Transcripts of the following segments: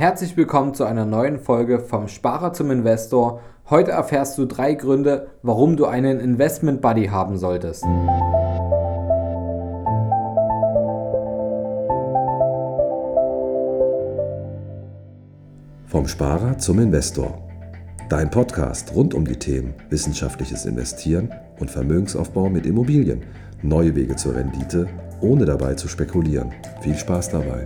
Herzlich willkommen zu einer neuen Folge vom Sparer zum Investor. Heute erfährst du drei Gründe, warum du einen Investment Buddy haben solltest. Vom Sparer zum Investor. Dein Podcast rund um die Themen wissenschaftliches Investieren und Vermögensaufbau mit Immobilien. Neue Wege zur Rendite, ohne dabei zu spekulieren. Viel Spaß dabei.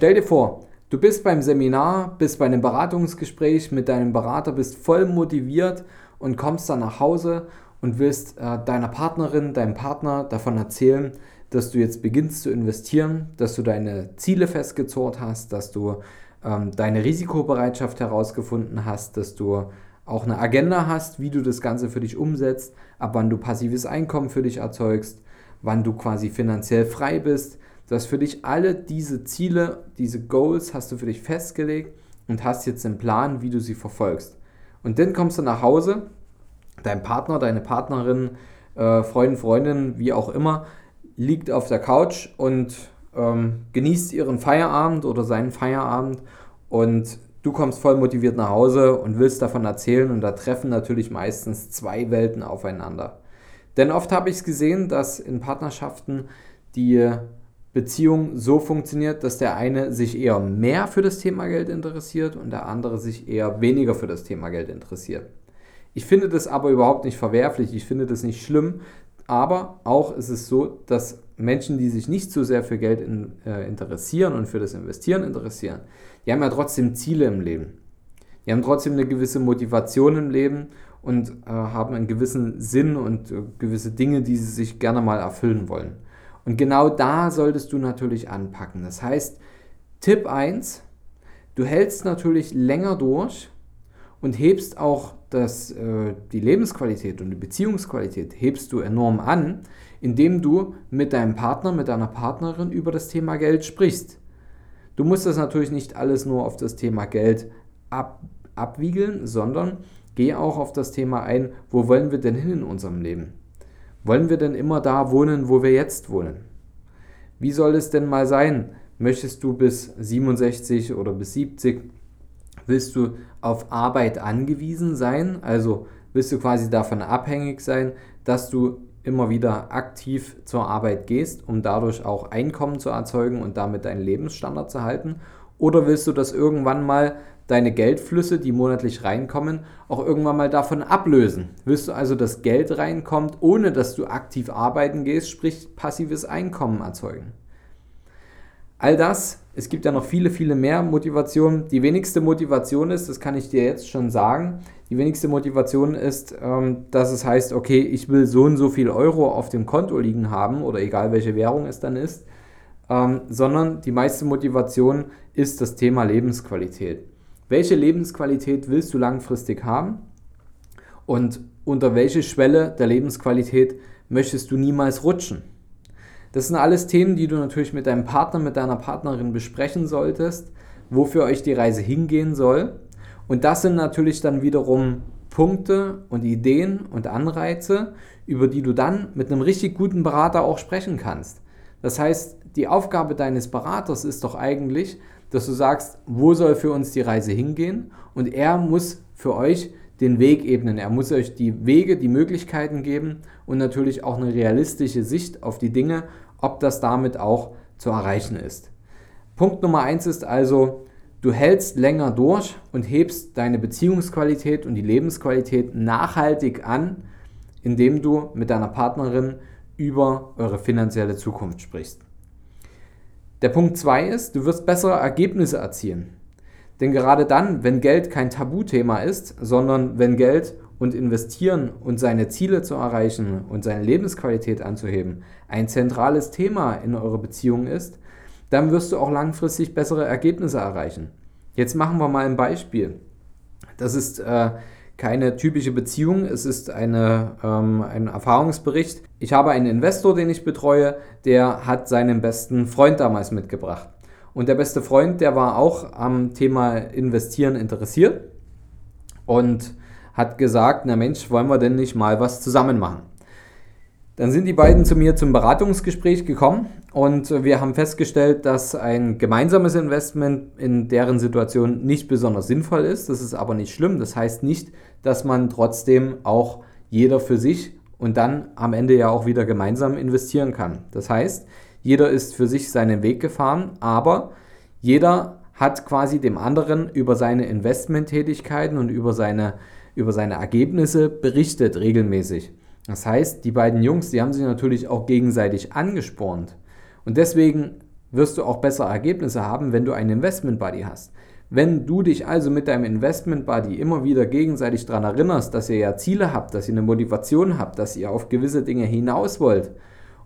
Stell dir vor, du bist beim Seminar, bist bei einem Beratungsgespräch mit deinem Berater, bist voll motiviert und kommst dann nach Hause und willst äh, deiner Partnerin, deinem Partner davon erzählen, dass du jetzt beginnst zu investieren, dass du deine Ziele festgezurrt hast, dass du ähm, deine Risikobereitschaft herausgefunden hast, dass du auch eine Agenda hast, wie du das Ganze für dich umsetzt, ab wann du passives Einkommen für dich erzeugst, wann du quasi finanziell frei bist, Du hast für dich alle diese Ziele, diese Goals hast du für dich festgelegt und hast jetzt einen Plan, wie du sie verfolgst. Und dann kommst du nach Hause, dein Partner, deine Partnerin, äh, Freundin, Freundin, wie auch immer, liegt auf der Couch und ähm, genießt ihren Feierabend oder seinen Feierabend und du kommst voll motiviert nach Hause und willst davon erzählen und da treffen natürlich meistens zwei Welten aufeinander. Denn oft habe ich es gesehen, dass in Partnerschaften die Beziehung so funktioniert, dass der eine sich eher mehr für das Thema Geld interessiert und der andere sich eher weniger für das Thema Geld interessiert. Ich finde das aber überhaupt nicht verwerflich, ich finde das nicht schlimm, aber auch ist es so, dass Menschen, die sich nicht so sehr für Geld in, äh, interessieren und für das Investieren interessieren, die haben ja trotzdem Ziele im Leben. Die haben trotzdem eine gewisse Motivation im Leben und äh, haben einen gewissen Sinn und äh, gewisse Dinge, die sie sich gerne mal erfüllen wollen. Und genau da solltest du natürlich anpacken. Das heißt, Tipp 1, du hältst natürlich länger durch und hebst auch das, äh, die Lebensqualität und die Beziehungsqualität hebst du enorm an, indem du mit deinem Partner, mit deiner Partnerin über das Thema Geld sprichst. Du musst das natürlich nicht alles nur auf das Thema Geld ab, abwiegeln, sondern geh auch auf das Thema ein, wo wollen wir denn hin in unserem Leben? Wollen wir denn immer da wohnen, wo wir jetzt wohnen? Wie soll es denn mal sein? Möchtest du bis 67 oder bis 70? Willst du auf Arbeit angewiesen sein? Also willst du quasi davon abhängig sein, dass du immer wieder aktiv zur Arbeit gehst, um dadurch auch Einkommen zu erzeugen und damit deinen Lebensstandard zu halten? Oder willst du das irgendwann mal deine Geldflüsse, die monatlich reinkommen, auch irgendwann mal davon ablösen. Willst du also, dass Geld reinkommt, ohne dass du aktiv arbeiten gehst, sprich passives Einkommen erzeugen? All das, es gibt ja noch viele, viele mehr Motivationen. Die wenigste Motivation ist, das kann ich dir jetzt schon sagen, die wenigste Motivation ist, ähm, dass es heißt, okay, ich will so und so viel Euro auf dem Konto liegen haben oder egal welche Währung es dann ist, ähm, sondern die meiste Motivation ist das Thema Lebensqualität. Welche Lebensqualität willst du langfristig haben? Und unter welche Schwelle der Lebensqualität möchtest du niemals rutschen? Das sind alles Themen, die du natürlich mit deinem Partner, mit deiner Partnerin besprechen solltest, wofür euch die Reise hingehen soll. Und das sind natürlich dann wiederum Punkte und Ideen und Anreize, über die du dann mit einem richtig guten Berater auch sprechen kannst. Das heißt, die Aufgabe deines Beraters ist doch eigentlich, dass du sagst, wo soll für uns die Reise hingehen und er muss für euch den Weg ebnen. Er muss euch die Wege, die Möglichkeiten geben und natürlich auch eine realistische Sicht auf die Dinge, ob das damit auch zu erreichen ist. Punkt Nummer eins ist also, du hältst länger durch und hebst deine Beziehungsqualität und die Lebensqualität nachhaltig an, indem du mit deiner Partnerin über eure finanzielle Zukunft sprichst. Der Punkt 2 ist, du wirst bessere Ergebnisse erzielen. Denn gerade dann, wenn Geld kein Tabuthema ist, sondern wenn Geld und Investieren und seine Ziele zu erreichen und seine Lebensqualität anzuheben ein zentrales Thema in eurer Beziehung ist, dann wirst du auch langfristig bessere Ergebnisse erreichen. Jetzt machen wir mal ein Beispiel. Das ist äh, keine typische Beziehung, es ist eine, ähm, ein Erfahrungsbericht. Ich habe einen Investor, den ich betreue, der hat seinen besten Freund damals mitgebracht. Und der beste Freund, der war auch am Thema Investieren interessiert und hat gesagt, na Mensch, wollen wir denn nicht mal was zusammen machen? Dann sind die beiden zu mir zum Beratungsgespräch gekommen und wir haben festgestellt, dass ein gemeinsames Investment in deren Situation nicht besonders sinnvoll ist. Das ist aber nicht schlimm. Das heißt nicht, dass man trotzdem auch jeder für sich und dann am Ende ja auch wieder gemeinsam investieren kann. Das heißt, jeder ist für sich seinen Weg gefahren, aber jeder hat quasi dem anderen über seine Investmenttätigkeiten und über seine, über seine Ergebnisse berichtet regelmäßig. Das heißt, die beiden Jungs, die haben sich natürlich auch gegenseitig angespornt. Und deswegen wirst du auch bessere Ergebnisse haben, wenn du einen Investment Buddy hast. Wenn du dich also mit deinem Investment Buddy immer wieder gegenseitig daran erinnerst, dass ihr ja Ziele habt, dass ihr eine Motivation habt, dass ihr auf gewisse Dinge hinaus wollt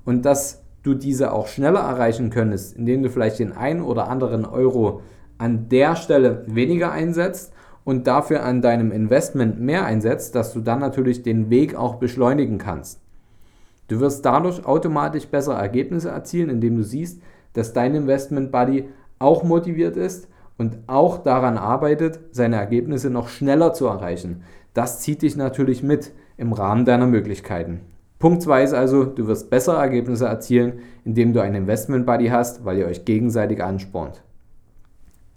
und dass du diese auch schneller erreichen könntest, indem du vielleicht den einen oder anderen Euro an der Stelle weniger einsetzt und dafür an deinem Investment mehr einsetzt, dass du dann natürlich den Weg auch beschleunigen kannst. Du wirst dadurch automatisch bessere Ergebnisse erzielen, indem du siehst, dass dein Investment Buddy auch motiviert ist und auch daran arbeitet, seine Ergebnisse noch schneller zu erreichen. Das zieht dich natürlich mit im Rahmen deiner Möglichkeiten. Punkt 2 ist also, du wirst bessere Ergebnisse erzielen, indem du einen Investment Buddy hast, weil ihr euch gegenseitig anspornt.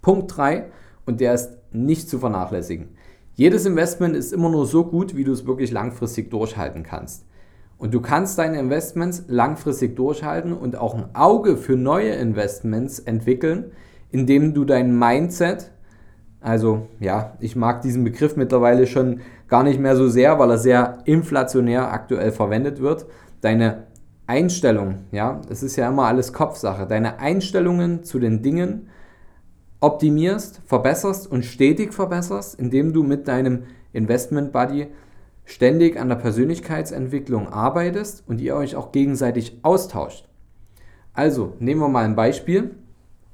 Punkt 3, und der ist nicht zu vernachlässigen. Jedes Investment ist immer nur so gut, wie du es wirklich langfristig durchhalten kannst. Und du kannst deine Investments langfristig durchhalten und auch ein Auge für neue Investments entwickeln, indem du dein Mindset, also ja, ich mag diesen Begriff mittlerweile schon gar nicht mehr so sehr, weil er sehr inflationär aktuell verwendet wird. Deine Einstellung, ja, es ist ja immer alles Kopfsache. Deine Einstellungen zu den Dingen optimierst, verbesserst und stetig verbesserst, indem du mit deinem Investment Buddy ständig an der Persönlichkeitsentwicklung arbeitest und ihr euch auch gegenseitig austauscht. Also, nehmen wir mal ein Beispiel.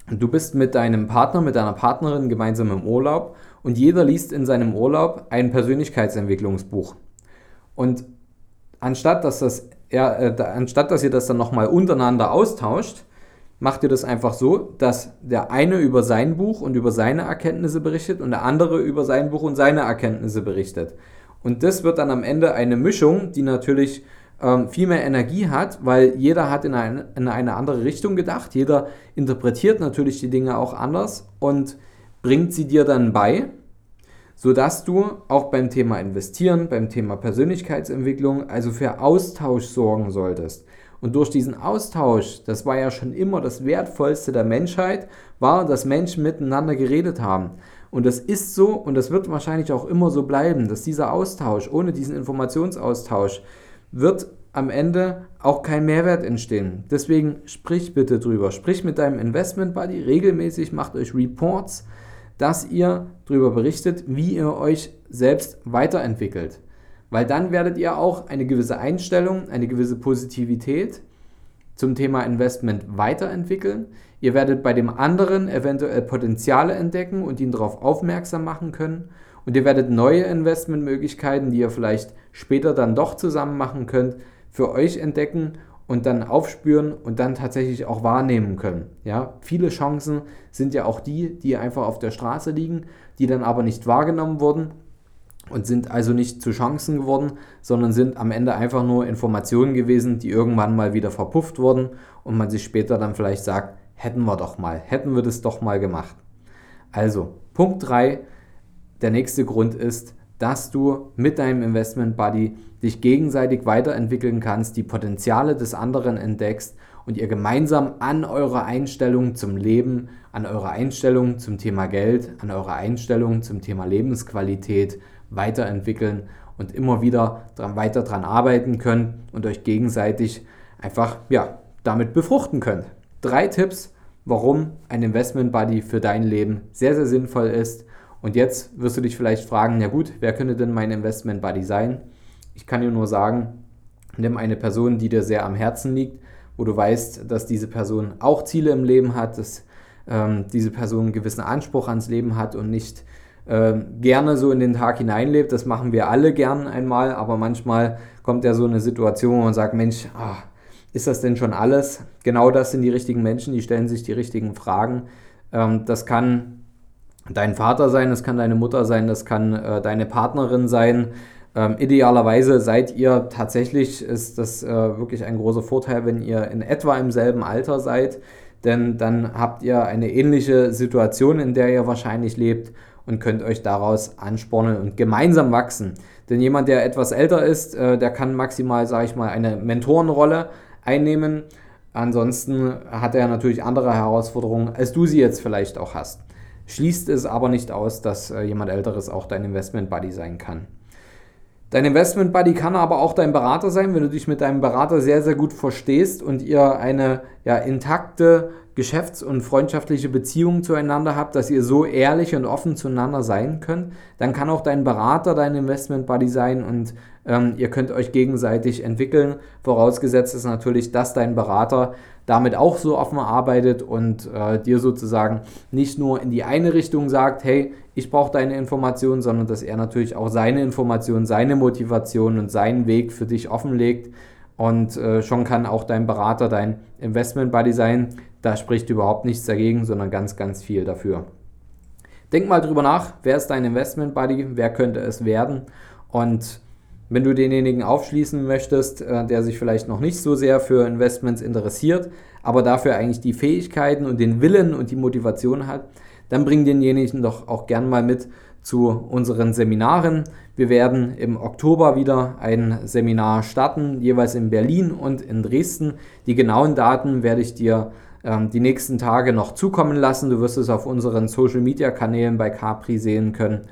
Du bist mit deinem Partner, mit deiner Partnerin gemeinsam im Urlaub und jeder liest in seinem Urlaub ein Persönlichkeitsentwicklungsbuch. Und anstatt dass, das, er, äh, anstatt dass ihr das dann nochmal untereinander austauscht, macht ihr das einfach so, dass der eine über sein Buch und über seine Erkenntnisse berichtet und der andere über sein Buch und seine Erkenntnisse berichtet. Und das wird dann am Ende eine Mischung, die natürlich ähm, viel mehr Energie hat, weil jeder hat in eine, in eine andere Richtung gedacht, jeder interpretiert natürlich die Dinge auch anders und bringt sie dir dann bei, sodass du auch beim Thema Investieren, beim Thema Persönlichkeitsentwicklung, also für Austausch sorgen solltest. Und durch diesen Austausch, das war ja schon immer das Wertvollste der Menschheit, war, dass Menschen miteinander geredet haben. Und das ist so und das wird wahrscheinlich auch immer so bleiben, dass dieser Austausch, ohne diesen Informationsaustausch, wird am Ende auch kein Mehrwert entstehen. Deswegen sprich bitte drüber. Sprich mit deinem Investment Buddy regelmäßig, macht euch Reports, dass ihr darüber berichtet, wie ihr euch selbst weiterentwickelt. Weil dann werdet ihr auch eine gewisse Einstellung, eine gewisse Positivität zum Thema Investment weiterentwickeln. Ihr werdet bei dem anderen eventuell Potenziale entdecken und ihn darauf aufmerksam machen können. Und ihr werdet neue Investmentmöglichkeiten, die ihr vielleicht später dann doch zusammen machen könnt, für euch entdecken und dann aufspüren und dann tatsächlich auch wahrnehmen können. Ja, viele Chancen sind ja auch die, die einfach auf der Straße liegen, die dann aber nicht wahrgenommen wurden und sind also nicht zu Chancen geworden, sondern sind am Ende einfach nur Informationen gewesen, die irgendwann mal wieder verpufft wurden und man sich später dann vielleicht sagt, hätten wir doch mal, hätten wir das doch mal gemacht. Also, Punkt 3, der nächste Grund ist, dass du mit deinem Investment Buddy dich gegenseitig weiterentwickeln kannst, die Potenziale des anderen entdeckst und ihr gemeinsam an eurer Einstellung zum Leben, an eurer Einstellung zum Thema Geld, an eurer Einstellung zum Thema Lebensqualität weiterentwickeln und immer wieder dran, weiter daran arbeiten könnt und euch gegenseitig einfach ja, damit befruchten könnt. Drei Tipps, warum ein Investment Buddy für dein Leben sehr, sehr sinnvoll ist. Und jetzt wirst du dich vielleicht fragen, ja gut, wer könnte denn mein Investment Buddy sein? Ich kann dir nur sagen, nimm eine Person, die dir sehr am Herzen liegt, wo du weißt, dass diese Person auch Ziele im Leben hat, dass ähm, diese Person einen gewissen Anspruch ans Leben hat und nicht äh, gerne so in den Tag hineinlebt. Das machen wir alle gern einmal, aber manchmal kommt ja so eine Situation, wo man sagt, Mensch, ach, ist das denn schon alles? Genau das sind die richtigen Menschen, die stellen sich die richtigen Fragen. Ähm, das kann dein Vater sein, das kann deine Mutter sein, das kann äh, deine Partnerin sein. Ähm, idealerweise seid ihr tatsächlich, ist das äh, wirklich ein großer Vorteil, wenn ihr in etwa im selben Alter seid, denn dann habt ihr eine ähnliche Situation, in der ihr wahrscheinlich lebt und könnt euch daraus anspornen und gemeinsam wachsen. Denn jemand, der etwas älter ist, äh, der kann maximal, sage ich mal, eine Mentorenrolle einnehmen. Ansonsten hat er natürlich andere Herausforderungen, als du sie jetzt vielleicht auch hast. Schließt es aber nicht aus, dass äh, jemand älteres auch dein Investment Buddy sein kann. Dein Investment Buddy kann aber auch dein Berater sein, wenn du dich mit deinem Berater sehr, sehr gut verstehst und ihr eine ja, intakte geschäfts- und freundschaftliche Beziehung zueinander habt, dass ihr so ehrlich und offen zueinander sein könnt, dann kann auch dein Berater dein Investment Buddy sein und ähm, ihr könnt euch gegenseitig entwickeln. Vorausgesetzt ist natürlich, dass dein Berater damit auch so offen arbeitet und äh, dir sozusagen nicht nur in die eine Richtung sagt, hey, ich brauche deine Informationen, sondern dass er natürlich auch seine Informationen, seine Motivation und seinen Weg für dich offenlegt. Und äh, schon kann auch dein Berater dein Investment Buddy sein, da spricht überhaupt nichts dagegen, sondern ganz, ganz viel dafür. Denk mal drüber nach, wer ist dein Investment Buddy, wer könnte es werden und wenn du denjenigen aufschließen möchtest, äh, der sich vielleicht noch nicht so sehr für Investments interessiert, aber dafür eigentlich die Fähigkeiten und den Willen und die Motivation hat, dann bring denjenigen doch auch gern mal mit zu unseren Seminaren. Wir werden im Oktober wieder ein Seminar starten, jeweils in Berlin und in Dresden. Die genauen Daten werde ich dir ähm, die nächsten Tage noch zukommen lassen. Du wirst es auf unseren Social-Media-Kanälen bei Capri sehen können.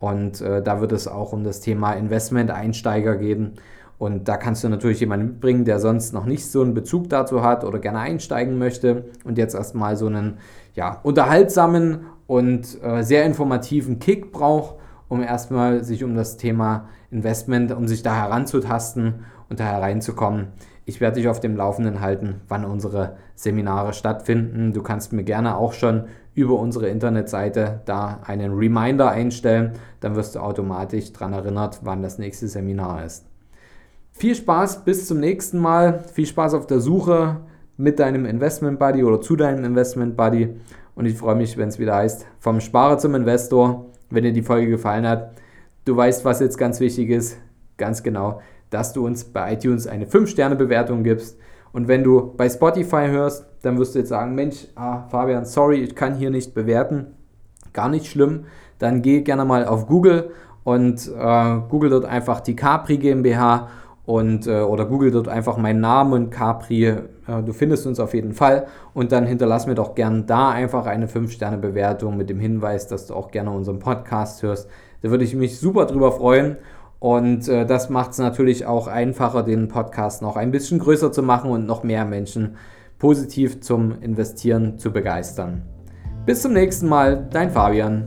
Und äh, da wird es auch um das Thema Investment-Einsteiger gehen. Und da kannst du natürlich jemanden mitbringen, der sonst noch nicht so einen Bezug dazu hat oder gerne einsteigen möchte und jetzt erstmal so einen ja, unterhaltsamen und äh, sehr informativen Kick braucht, um erstmal sich um das Thema Investment, um sich da heranzutasten und da hereinzukommen. Ich werde dich auf dem Laufenden halten, wann unsere Seminare stattfinden. Du kannst mir gerne auch schon über unsere Internetseite da einen Reminder einstellen. Dann wirst du automatisch daran erinnert, wann das nächste Seminar ist. Viel Spaß, bis zum nächsten Mal. Viel Spaß auf der Suche mit deinem Investment Buddy oder zu deinem Investment Buddy. Und ich freue mich, wenn es wieder heißt, vom Sparer zum Investor. Wenn dir die Folge gefallen hat, du weißt, was jetzt ganz wichtig ist. Ganz genau dass du uns bei iTunes eine 5-Sterne-Bewertung gibst. Und wenn du bei Spotify hörst, dann wirst du jetzt sagen, Mensch, ah, Fabian, sorry, ich kann hier nicht bewerten. Gar nicht schlimm. Dann geh gerne mal auf Google und äh, google dort einfach die Capri GmbH und äh, oder google dort einfach meinen Namen Capri. Äh, du findest uns auf jeden Fall und dann hinterlass mir doch gern da einfach eine 5-Sterne-Bewertung mit dem Hinweis, dass du auch gerne unseren Podcast hörst. Da würde ich mich super drüber freuen. Und äh, das macht es natürlich auch einfacher, den Podcast noch ein bisschen größer zu machen und noch mehr Menschen positiv zum Investieren zu begeistern. Bis zum nächsten Mal, dein Fabian.